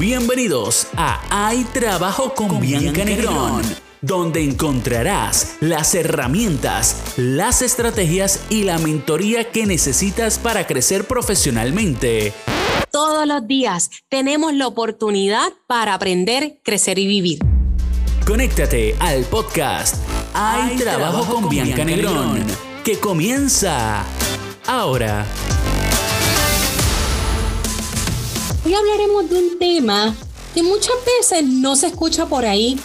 Bienvenidos a Hay Trabajo con, Bianca Negrón, donde encontrarás las herramientas, las estrategias y la mentoría que necesitas para crecer profesionalmente. Todos los días tenemos la oportunidad para aprender, crecer y vivir. Conéctate al podcast Hay, Trabajo, con, Bianca, Negrón, que comienza ahora. Hoy hablaremos de un tema que muchas veces no se escucha por ahí.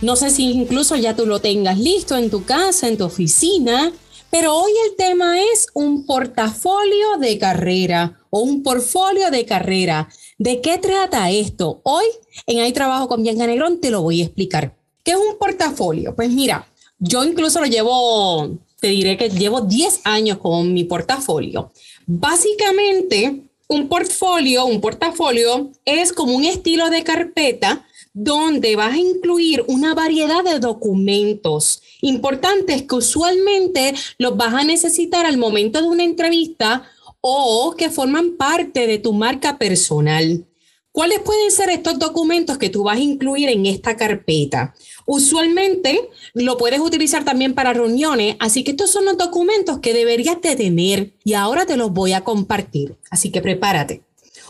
No sé si incluso ya tú lo tengas listo en tu casa, en tu oficina, pero hoy el tema es un portafolio de carrera o un portfolio de carrera. ¿De qué trata esto? Hoy en Hay Trabajo con Bianca Negrón te lo voy a explicar. ¿Qué es un portafolio? Pues mira, yo incluso lo llevo, te diré que llevo 10 años con mi portafolio. Básicamente, un portfolio, un portafolio es como un estilo de carpeta donde vas a incluir una variedad de documentos importantes que usualmente los vas a necesitar al momento de una entrevista o que forman parte de tu marca personal. ¿Cuáles pueden ser estos documentos que tú vas a incluir en esta carpeta? Usualmente lo puedes utilizar también para reuniones, así que estos son los documentos que deberías de tener y ahora te los voy a compartir, así que prepárate.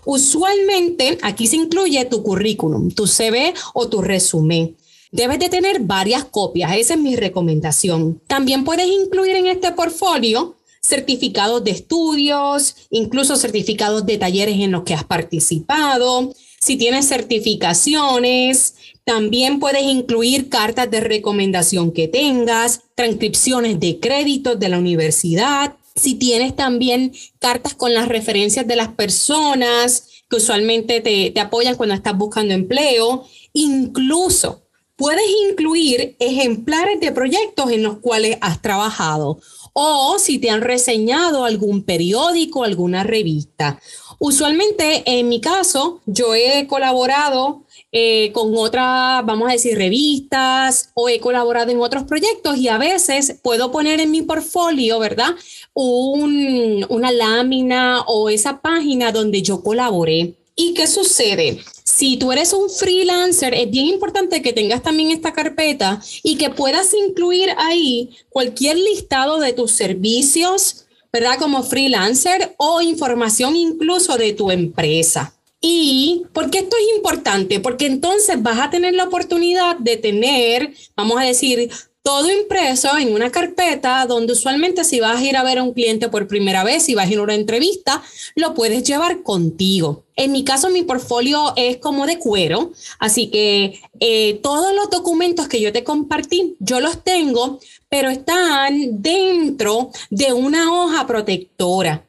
Usualmente aquí se incluye tu currículum, tu CV o tu resumen. Debes de tener varias copias, esa es mi recomendación. También puedes incluir en este portfolio certificados de estudios, incluso certificados de talleres en los que has participado. Si tienes certificaciones, también puedes incluir cartas de recomendación que tengas, transcripciones de créditos de la universidad. Si tienes también cartas con las referencias de las personas que usualmente te, te apoyan cuando estás buscando empleo, incluso puedes incluir ejemplares de proyectos en los cuales has trabajado o si te han reseñado algún periódico, alguna revista. Usualmente, en mi caso, yo he colaborado eh, con otras, vamos a decir, revistas o he colaborado en otros proyectos y a veces puedo poner en mi portfolio, ¿verdad? una lámina o esa página donde yo colaboré. ¿Y qué sucede? Si tú eres un freelancer, es bien importante que tengas también esta carpeta y que puedas incluir ahí cualquier listado de tus servicios, ¿verdad? Como freelancer o información incluso de tu empresa. ¿Y por qué esto es importante? Porque entonces vas a tener la oportunidad de tener, vamos a decir, todo impreso en una carpeta donde usualmente si vas a ir a ver a un cliente por primera vez, si vas a ir a una entrevista, lo puedes llevar contigo. En mi caso, mi portfolio es como de cuero, así que eh, todos los documentos que yo te compartí, yo los tengo, pero están dentro de una hoja protectora.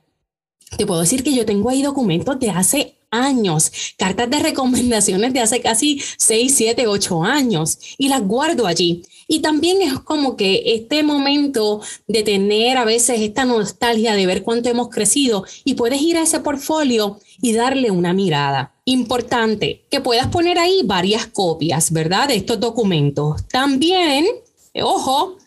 Te puedo decir que yo tengo ahí documentos de hace años, cartas de recomendaciones de hace casi 6, 7, 8 años y las guardo allí. Y también es como que este momento de tener a veces esta nostalgia de ver cuánto hemos crecido y puedes ir a ese portfolio y darle una mirada. Importante que puedas poner ahí varias copias, ¿verdad? De estos documentos. También, ojo,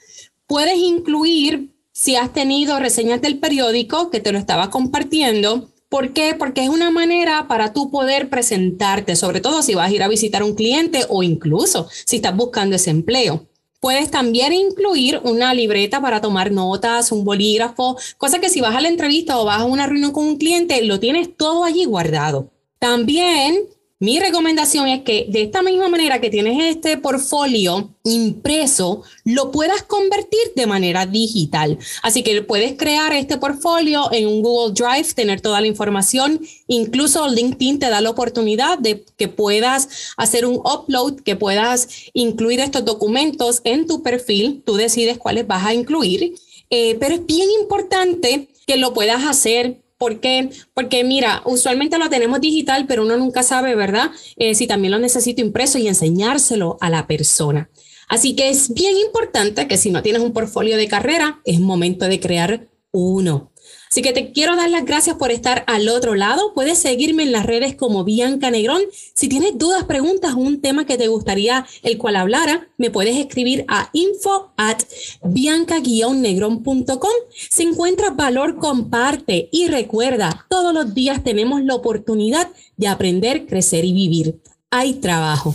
puedes incluir si has tenido reseñas del periódico que te lo estaba compartiendo. ¿Por qué? Porque es una manera para tú poder presentarte, sobre todo si vas a ir a visitar a un cliente o incluso si estás buscando ese empleo. Puedes también incluir una libreta para tomar notas, un bolígrafo, cosa que si vas a la entrevista o vas a una reunión con un cliente, lo tienes todo allí guardado. También mi recomendación es que de esta misma manera que tienes este portfolio impreso, lo puedas convertir de manera digital. Así que puedes crear este portfolio en un Google Drive, tener toda la información. Incluso LinkedIn te da la oportunidad de que puedas hacer un upload, que puedas incluir estos documentos en tu perfil. Tú decides cuáles vas a incluir. Eh, pero es bien importante que lo puedas hacer ¿Por qué? Porque mira, usualmente lo tenemos digital, pero uno nunca sabe, ¿verdad? Eh, si también lo necesito impreso y enseñárselo a la persona. Así que es bien importante que si no tienes un portfolio de carrera, es momento de crear uno. Así que te quiero dar las gracias por estar al otro lado. Puedes seguirme en las redes como Bianca Negrón. Si tienes dudas, preguntas o un tema que te gustaría el cual hablara, me puedes escribir a info at bianca-negrón.com. Si encuentras valor, comparte y recuerda, todos los días tenemos la oportunidad de aprender, crecer y vivir. Hay trabajo.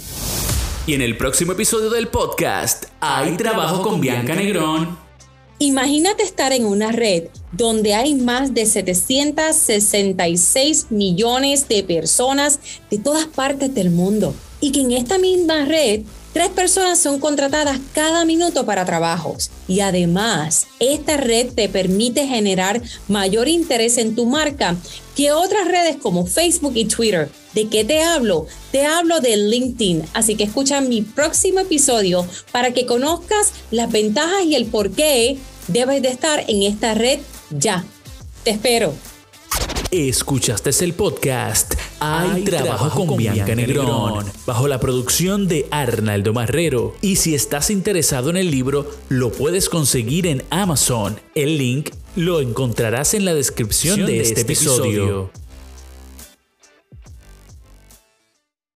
Y en el próximo episodio del podcast, Hay trabajo con Bianca Negrón. Imagínate estar en una red donde hay más de 766 millones de personas de todas partes del mundo y que en esta misma red Tres personas son contratadas cada minuto para trabajos y además esta red te permite generar mayor interés en tu marca que otras redes como Facebook y Twitter. ¿De qué te hablo? Te hablo de LinkedIn, así que escucha mi próximo episodio para que conozcas las ventajas y el por qué debes de estar en esta red ya. Te espero. Escuchaste el podcast Hay, trabajo, con, Bianca Negrón, bajo la producción de Arnaldo Marrero. Y si estás interesado en el libro, lo puedes conseguir en Amazon. El link lo encontrarás en la descripción de, este, este, episodio.